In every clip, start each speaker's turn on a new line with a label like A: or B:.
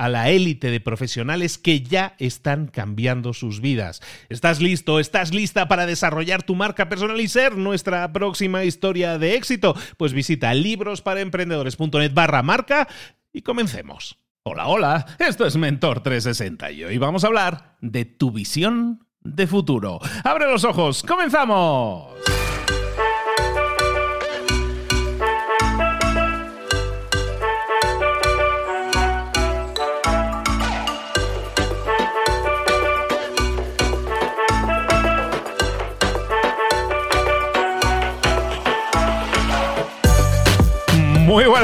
A: a la élite de profesionales que ya están cambiando sus vidas. ¿Estás listo? ¿Estás lista para desarrollar tu marca personal y ser nuestra próxima historia de éxito? Pues visita librosparaemprendedores.net barra marca y comencemos. Hola, hola, esto es Mentor 360 y hoy vamos a hablar de tu visión de futuro. ¡Abre los ojos! ¡Comenzamos!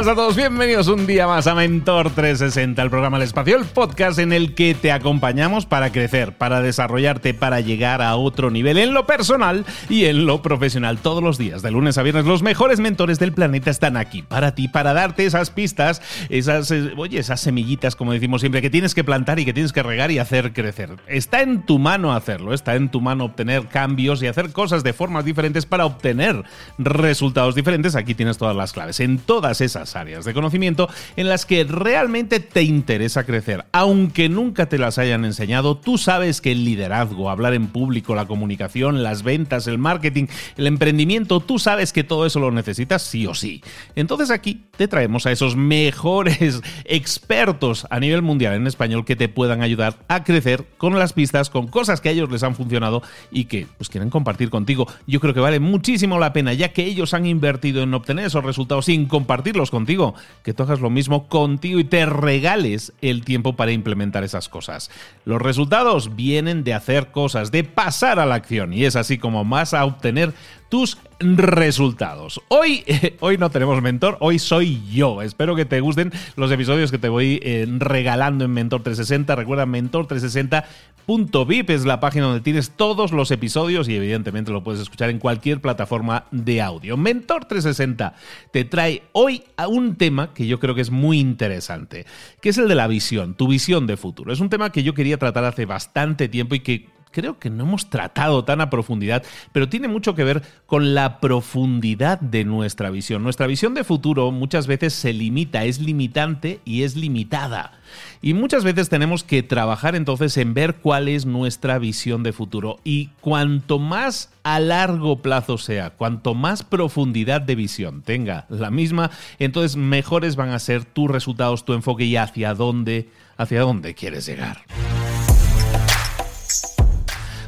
A: Buenas a todos, bienvenidos un día más a Mentor 360, el programa El Espacio, el podcast en el que te acompañamos para crecer, para desarrollarte, para llegar a otro nivel en lo personal y en lo profesional. Todos los días, de lunes a viernes, los mejores mentores del planeta están aquí para ti, para darte esas pistas, esas, eh, oye, esas semillitas, como decimos siempre, que tienes que plantar y que tienes que regar y hacer crecer. Está en tu mano hacerlo, está en tu mano obtener cambios y hacer cosas de formas diferentes para obtener resultados diferentes. Aquí tienes todas las claves. En todas esas áreas de conocimiento en las que realmente te interesa crecer. Aunque nunca te las hayan enseñado, tú sabes que el liderazgo, hablar en público, la comunicación, las ventas, el marketing, el emprendimiento, tú sabes que todo eso lo necesitas sí o sí. Entonces aquí te traemos a esos mejores expertos a nivel mundial en español que te puedan ayudar a crecer con las pistas, con cosas que a ellos les han funcionado y que pues quieren compartir contigo. Yo creo que vale muchísimo la pena ya que ellos han invertido en obtener esos resultados sin compartir compartirlos contigo, que tú lo mismo contigo y te regales el tiempo para implementar esas cosas. Los resultados vienen de hacer cosas, de pasar a la acción y es así como vas a obtener tus resultados. Hoy, hoy no tenemos mentor, hoy soy yo. Espero que te gusten los episodios que te voy eh, regalando en Mentor 360. Recuerda mentor360.vip es la página donde tienes todos los episodios y evidentemente lo puedes escuchar en cualquier plataforma de audio. Mentor 360 te trae hoy a un tema que yo creo que es muy interesante, que es el de la visión, tu visión de futuro. Es un tema que yo quería tratar hace bastante tiempo y que creo que no hemos tratado tan a profundidad, pero tiene mucho que ver con la profundidad de nuestra visión. Nuestra visión de futuro muchas veces se limita, es limitante y es limitada. Y muchas veces tenemos que trabajar entonces en ver cuál es nuestra visión de futuro. Y cuanto más a largo plazo sea, cuanto más profundidad de visión tenga la misma, entonces mejores van a ser tus resultados, tu enfoque y hacia dónde, hacia dónde quieres llegar.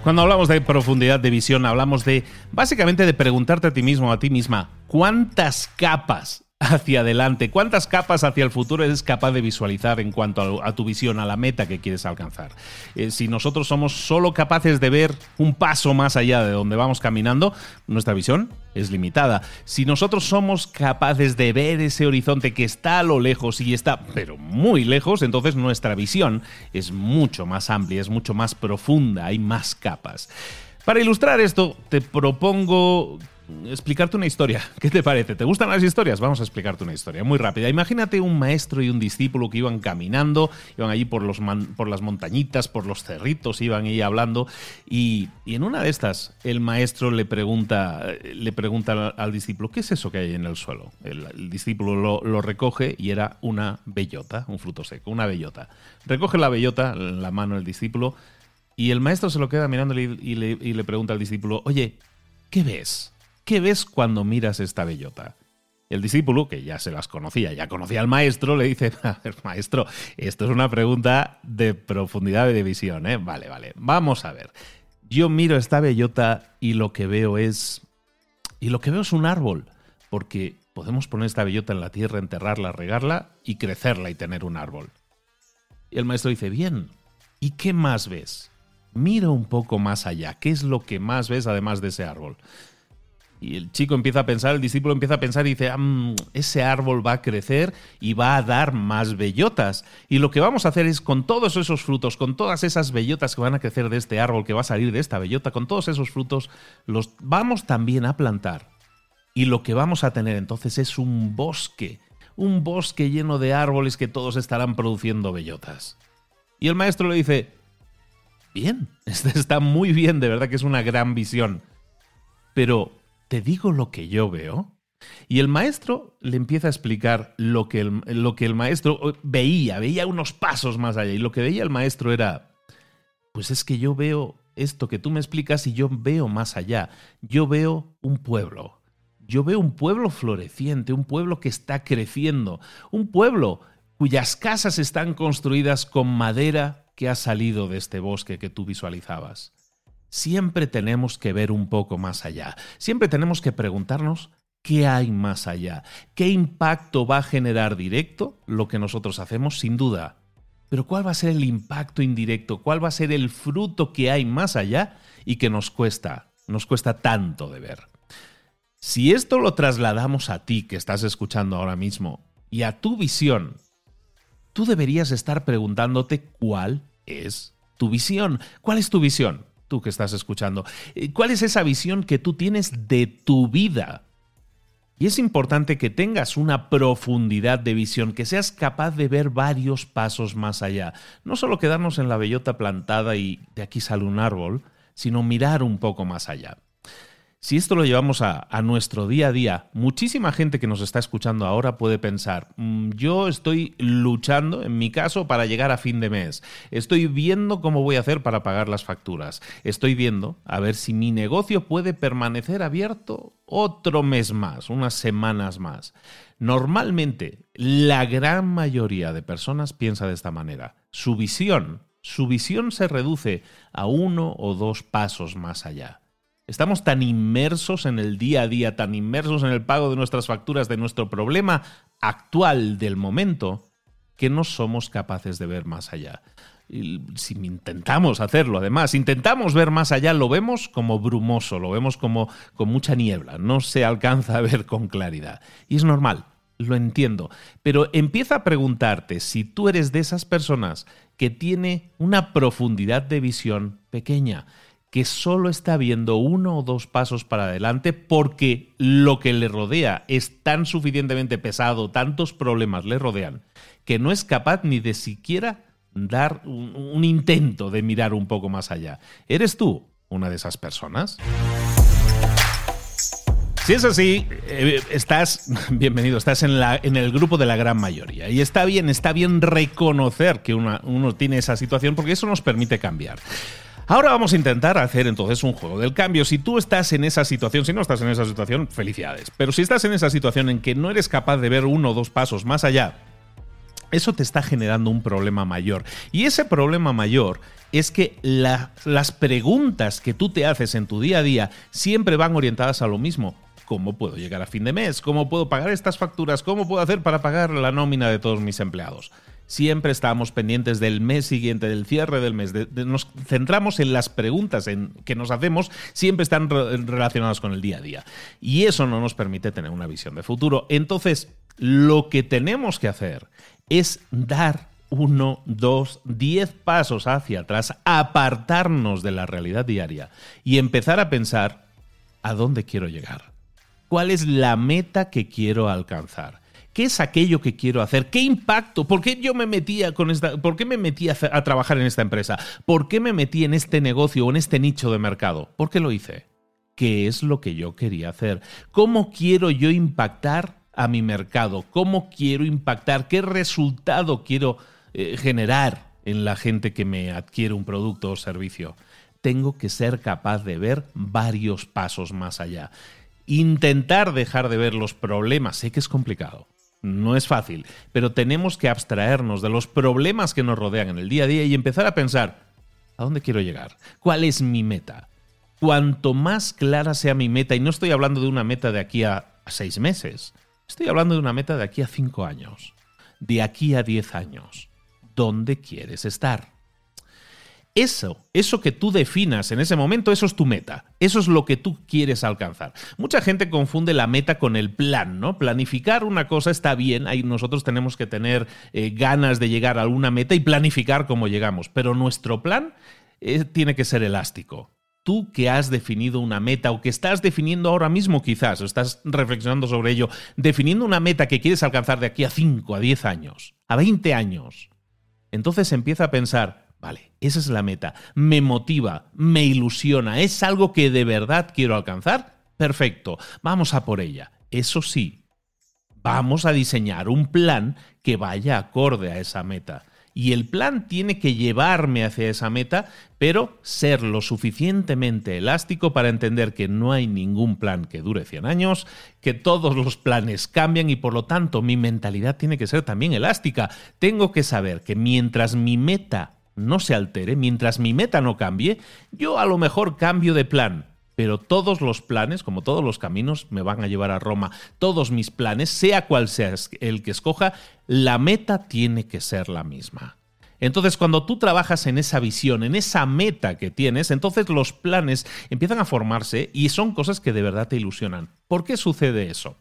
A: Cuando hablamos de profundidad de visión, hablamos de básicamente de preguntarte a ti mismo, a ti misma, ¿cuántas capas hacia adelante? ¿Cuántas capas hacia el futuro eres capaz de visualizar en cuanto a, tu visión, a la meta que quieres alcanzar? Eh, si nosotros somos solo capaces de ver un paso más allá de donde vamos caminando, nuestra visión es limitada. Si nosotros somos capaces de ver ese horizonte que está a lo lejos y está, pero muy lejos, entonces nuestra visión es mucho más amplia, es mucho más profunda, hay más capas. Para ilustrar esto, te propongo explicarte una historia. ¿Qué te parece? ¿Te gustan las historias? Vamos a explicarte una historia muy rápida. Imagínate un maestro y un discípulo que iban caminando, iban allí por, los por las montañitas, por los cerritos, iban ahí hablando y, en una de estas el maestro le pregunta, le pregunta al, discípulo, ¿qué es eso que hay en el suelo? El, discípulo lo, recoge y era una bellota, un fruto seco, una bellota. Recoge la bellota en la mano del discípulo y el maestro se lo queda mirando y le pregunta al discípulo, oye, ¿qué ves? ¿Qué ves cuando miras esta bellota? El discípulo, que ya se las conocía, ya conocía al maestro, le dice, a ver, maestro, esto es una pregunta de profundidad de visión, ¿eh? Vale, vale, vamos a ver. Yo miro esta bellota y lo que veo es... Y lo que veo es un árbol, porque podemos poner esta bellota en la tierra, enterrarla, regarla y crecerla y tener un árbol. Y el maestro dice, bien, ¿y qué más ves? Mira un poco más allá, ¿qué es lo que más ves además de ese árbol? Y el chico empieza a pensar, el discípulo empieza a pensar y dice, ah, mm, ese árbol va a crecer y va a dar más bellotas. Y lo que vamos a hacer es con todos esos frutos, con todas esas bellotas que van a crecer de este árbol, que va a salir de esta bellota, con todos esos frutos, los vamos también a plantar. Y lo que vamos a tener entonces es un bosque, un bosque lleno de árboles que todos estarán produciendo bellotas. Y el maestro le dice, bien, este está muy bien, de verdad que es una gran visión. Pero ¿te digo lo que yo veo? Y el maestro le empieza a explicar lo que el, lo que el maestro veía, veía unos pasos más allá. Y lo que veía el maestro era, pues es que yo veo esto que tú me explicas y yo veo más allá. Yo veo un pueblo. Yo veo un pueblo floreciente, un pueblo que está creciendo, un pueblo cuyas casas están construidas con madera que ha salido de este bosque que tú visualizabas siempre tenemos que ver un poco más allá. Siempre tenemos que preguntarnos qué hay más allá, qué impacto va a generar directo lo que nosotros hacemos, sin duda. Pero cuál va a ser el impacto indirecto, cuál va a ser el fruto que hay más allá y que nos cuesta, nos cuesta tanto de ver. Si esto lo trasladamos a ti que estás escuchando ahora mismo y a tu visión, tú deberías estar preguntándote cuál es tu visión. ¿Cuál es tu visión? Tú que estás escuchando. Eh, ¿Cuál es esa visión que tú tienes de tu vida? Y es importante que tengas una profundidad de visión, que seas capaz de ver varios pasos más allá. No solo quedarnos en la bellota plantada y de aquí sale un árbol, sino mirar un poco más allá. Si esto lo llevamos a, nuestro día a día, muchísima gente que nos está escuchando ahora puede pensar, mm, yo estoy luchando, en mi caso, para llegar a fin de mes. Estoy viendo cómo voy a hacer para pagar las facturas. Estoy viendo a ver si mi negocio puede permanecer abierto otro mes más, unas semanas más. Normalmente, la gran mayoría de personas piensa de esta manera. Su visión, su visión se reduce a uno o dos pasos más allá. Estamos tan inmersos en el día a día, tan inmersos en el pago de nuestras facturas, de nuestro problema actual del momento, que no somos capaces de ver más allá. si intentamos hacerlo, además, intentamos ver más allá, lo vemos como brumoso, lo vemos como con mucha niebla, no se alcanza a ver con claridad. Y es normal, lo entiendo, pero empieza a preguntarte si tú eres de esas personas que tiene una profundidad de visión pequeña, que solo está viendo uno o dos pasos para adelante porque lo que le rodea es tan suficientemente pesado, tantos problemas le rodean, que no es capaz ni de siquiera dar un, intento de mirar un poco más allá. ¿Eres tú una de esas personas? Si es así, eh, estás, bienvenido, estás en, el grupo de la gran mayoría. Y está bien, está bien reconocer que uno tiene esa situación porque eso nos permite cambiar. Ahora vamos a intentar hacer entonces un juego del cambio. Si tú estás en esa situación, si no estás en esa situación, felicidades. Pero si estás en esa situación en que no eres capaz de ver uno o dos pasos más allá, eso te está generando un problema mayor. Y ese problema mayor es que las preguntas que tú te haces en tu día a día siempre van orientadas a lo mismo. ¿Cómo puedo llegar a fin de mes? ¿Cómo puedo pagar estas facturas? ¿Cómo puedo hacer para pagar la nómina de todos mis empleados? Siempre estamos pendientes del mes siguiente, del cierre del mes. nos centramos en las preguntas que nos hacemos, siempre están relacionadas con el día a día. Y eso no nos permite tener una visión de futuro. Entonces, lo que tenemos que hacer es dar uno, dos, diez pasos hacia atrás, apartarnos de la realidad diaria y empezar a pensar a dónde quiero llegar. ¿Cuál es la meta que quiero alcanzar? ¿Qué es aquello que quiero hacer? ¿Qué impacto? ¿Por qué yo me metía con esta, por qué me metí a, trabajar en esta empresa? ¿Por qué me metí en este negocio o en este nicho de mercado? ¿Por qué lo hice? ¿Qué es lo que yo quería hacer? ¿Cómo quiero yo impactar a mi mercado? ¿Cómo quiero impactar? ¿Qué resultado quiero eh, generar en la gente que me adquiere un producto o servicio? Tengo que ser capaz de ver varios pasos más allá. Intentar dejar de ver los problemas, sé que es complicado, no es fácil, pero tenemos que abstraernos de los problemas que nos rodean en el día a día y empezar a pensar, ¿a dónde quiero llegar? ¿Cuál es mi meta? Cuanto más clara sea mi meta, y no estoy hablando de una meta de aquí a, seis meses, estoy hablando de una meta de aquí a cinco años, de aquí a diez años. ¿Dónde quieres estar? Eso, eso que tú definas en ese momento, eso es tu meta. Eso es lo que tú quieres alcanzar. Mucha gente confunde la meta con el plan, ¿no? Planificar una cosa está bien, ahí nosotros tenemos que tener eh, ganas de llegar a alguna meta y planificar cómo llegamos, pero nuestro plan eh, tiene que ser elástico tú que has definido una meta o que estás definiendo ahora mismo quizás, o estás reflexionando sobre ello, definiendo una meta que quieres alcanzar de aquí a 5, a 10 años, a 20 años, entonces empieza a pensar, vale, esa es la meta, me motiva, me ilusiona, es algo que de verdad quiero alcanzar, perfecto, vamos a por ella. Eso sí, vamos a diseñar un plan que vaya acorde a esa meta y el plan tiene que llevarme hacia esa meta, pero ser lo suficientemente elástico para entender que no hay ningún plan que dure 100 años, que todos los planes cambian y por lo tanto mi mentalidad tiene que ser también elástica. Tengo que saber que mientras mi meta no se altere, mientras mi meta no cambie, yo a lo mejor cambio de plan, pero todos los planes, como todos los caminos, me van a llevar a Roma. Todos mis planes, sea cual sea el que escoja, la meta tiene que ser la misma. Entonces, cuando tú trabajas en esa visión, en esa meta que tienes, entonces los planes empiezan a formarse y son cosas que de verdad te ilusionan. ¿Por qué sucede eso?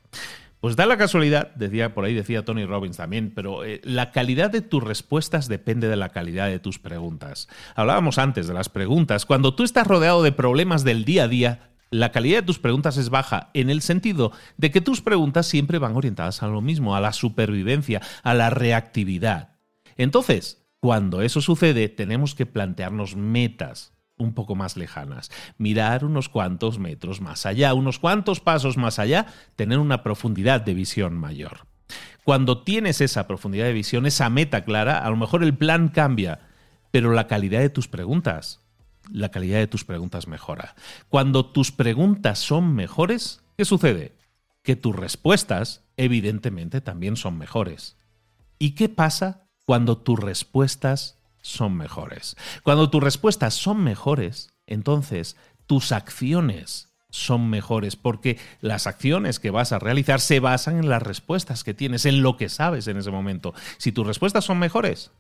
A: Pues da la casualidad, decía por ahí decía Tony Robbins también, pero eh, la calidad de tus respuestas depende de la calidad de tus preguntas. Hablábamos antes de las preguntas. Cuando tú estás rodeado de problemas del día a día, la calidad de tus preguntas es baja en el sentido de que tus preguntas siempre van orientadas a lo mismo, a la supervivencia, a la reactividad. Entonces, cuando eso sucede, tenemos que plantearnos metas un poco más lejanas, mirar unos cuantos metros más allá, unos cuantos pasos más allá, tener una profundidad de visión mayor. Cuando tienes esa profundidad de visión, esa meta clara, a lo mejor el plan cambia, pero la calidad de tus preguntas, la calidad de tus preguntas mejora. Cuando tus preguntas son mejores, ¿qué sucede? Que tus respuestas, evidentemente, también son mejores. ¿Y qué pasa cuando tus respuestas son mejores. Cuando tus respuestas son mejores, entonces tus acciones son mejores porque las acciones que vas a realizar se basan en las respuestas que tienes, en lo que sabes en ese momento. Si tus respuestas son mejores,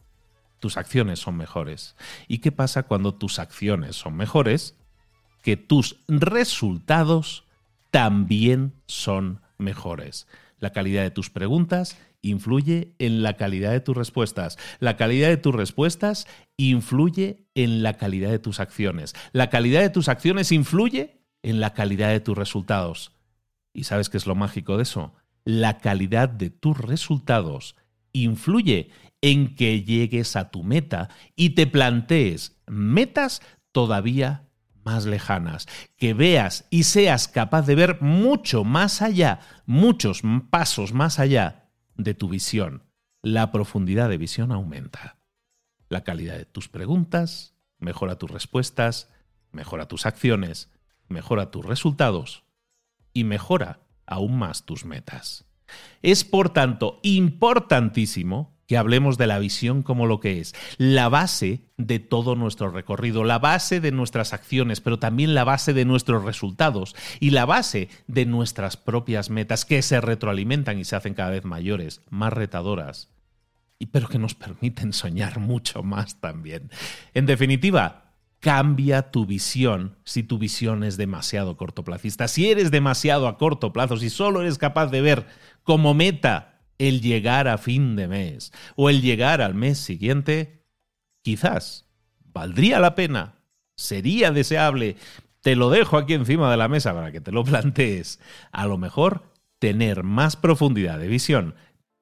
A: tus acciones son mejores. ¿Y qué pasa cuando tus acciones son mejores? Que tus resultados también son mejores. La calidad de tus preguntas influye en la calidad de tus respuestas. La calidad de tus respuestas influye en la calidad de tus acciones. La calidad de tus acciones influye en la calidad de tus resultados. ¿Y sabes qué es lo mágico de eso? La calidad de tus resultados influye en que llegues a tu meta y te plantees metas todavía más lejanas, que veas y seas capaz de ver mucho más allá, muchos pasos más allá de tu visión. La profundidad de visión aumenta. La calidad de tus preguntas mejora tus respuestas, mejora tus acciones, mejora tus resultados y mejora aún más tus metas. Es por tanto importantísimo que hablemos de la visión como lo que es, la base de todo nuestro recorrido, la base de nuestras acciones, pero también la base de nuestros resultados y la base de nuestras propias metas que se retroalimentan y se hacen cada vez mayores, más retadoras, y pero que nos permiten soñar mucho más también. En definitiva, cambia tu visión si tu visión es demasiado cortoplacista. Si eres demasiado a corto plazo, si solo eres capaz de ver como meta el llegar a fin de mes o el llegar al mes siguiente, quizás valdría la pena, sería deseable, te lo dejo aquí encima de la mesa para que te lo plantees, a lo mejor tener más profundidad de visión,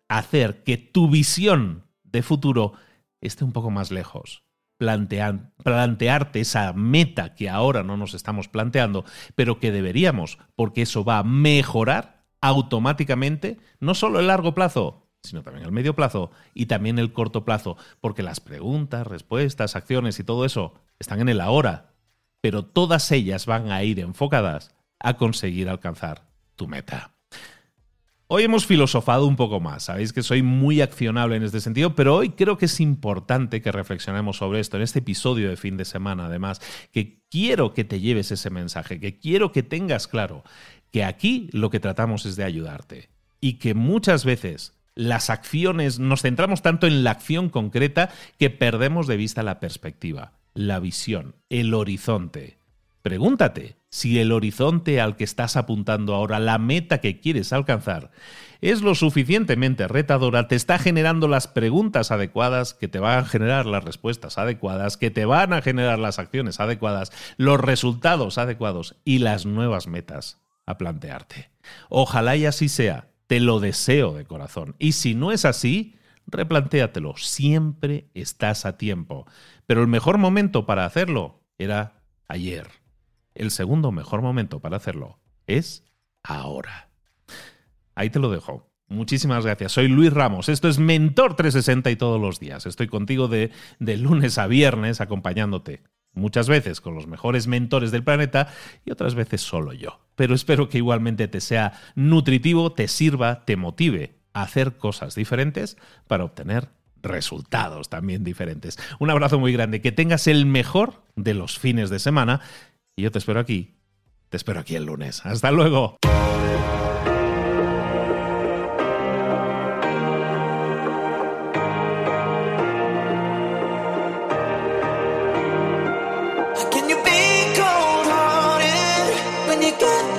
A: hacer que tu visión de futuro esté un poco más lejos. plantearte esa meta que ahora no nos estamos planteando, pero que deberíamos, porque eso va a mejorar automáticamente no solo el largo plazo, sino también el medio plazo y también el corto plazo, porque las preguntas, respuestas, acciones y todo eso están en el ahora, pero todas ellas van a ir enfocadas a conseguir alcanzar tu meta. Hoy hemos filosofado un poco más, sabéis que soy muy accionable en este sentido, pero hoy creo que es importante que reflexionemos sobre esto en este episodio de fin de semana, además, que quiero que te lleves ese mensaje, que quiero que tengas claro que aquí lo que tratamos es de ayudarte y que muchas veces las acciones, nos centramos tanto en la acción concreta que perdemos de vista la perspectiva, la visión, el horizonte. Pregúntate si el horizonte al que estás apuntando ahora, la meta que quieres alcanzar, es lo suficientemente retadora, te está generando las preguntas adecuadas que te van a generar las respuestas adecuadas, que te van a generar las acciones adecuadas, los resultados adecuados y las nuevas metas a plantearte. Ojalá y así sea. Te lo deseo de corazón. Y si no es así, replantéatelo. Siempre estás a tiempo. Pero el mejor momento para hacerlo era ayer el segundo mejor momento para hacerlo es ahora. Ahí te lo dejo. Muchísimas gracias. Soy Luis Ramos. Esto es Mentor 360 y todos los días. Estoy contigo de, de, lunes a viernes acompañándote. Muchas veces con los mejores mentores del planeta y otras veces solo yo. Pero espero que igualmente te sea nutritivo, te sirva, te motive a hacer cosas diferentes para obtener resultados también diferentes. Un abrazo muy grande. Que tengas el mejor de los fines de semana y yo te espero aquí. Te espero aquí el lunes. Hasta luego. get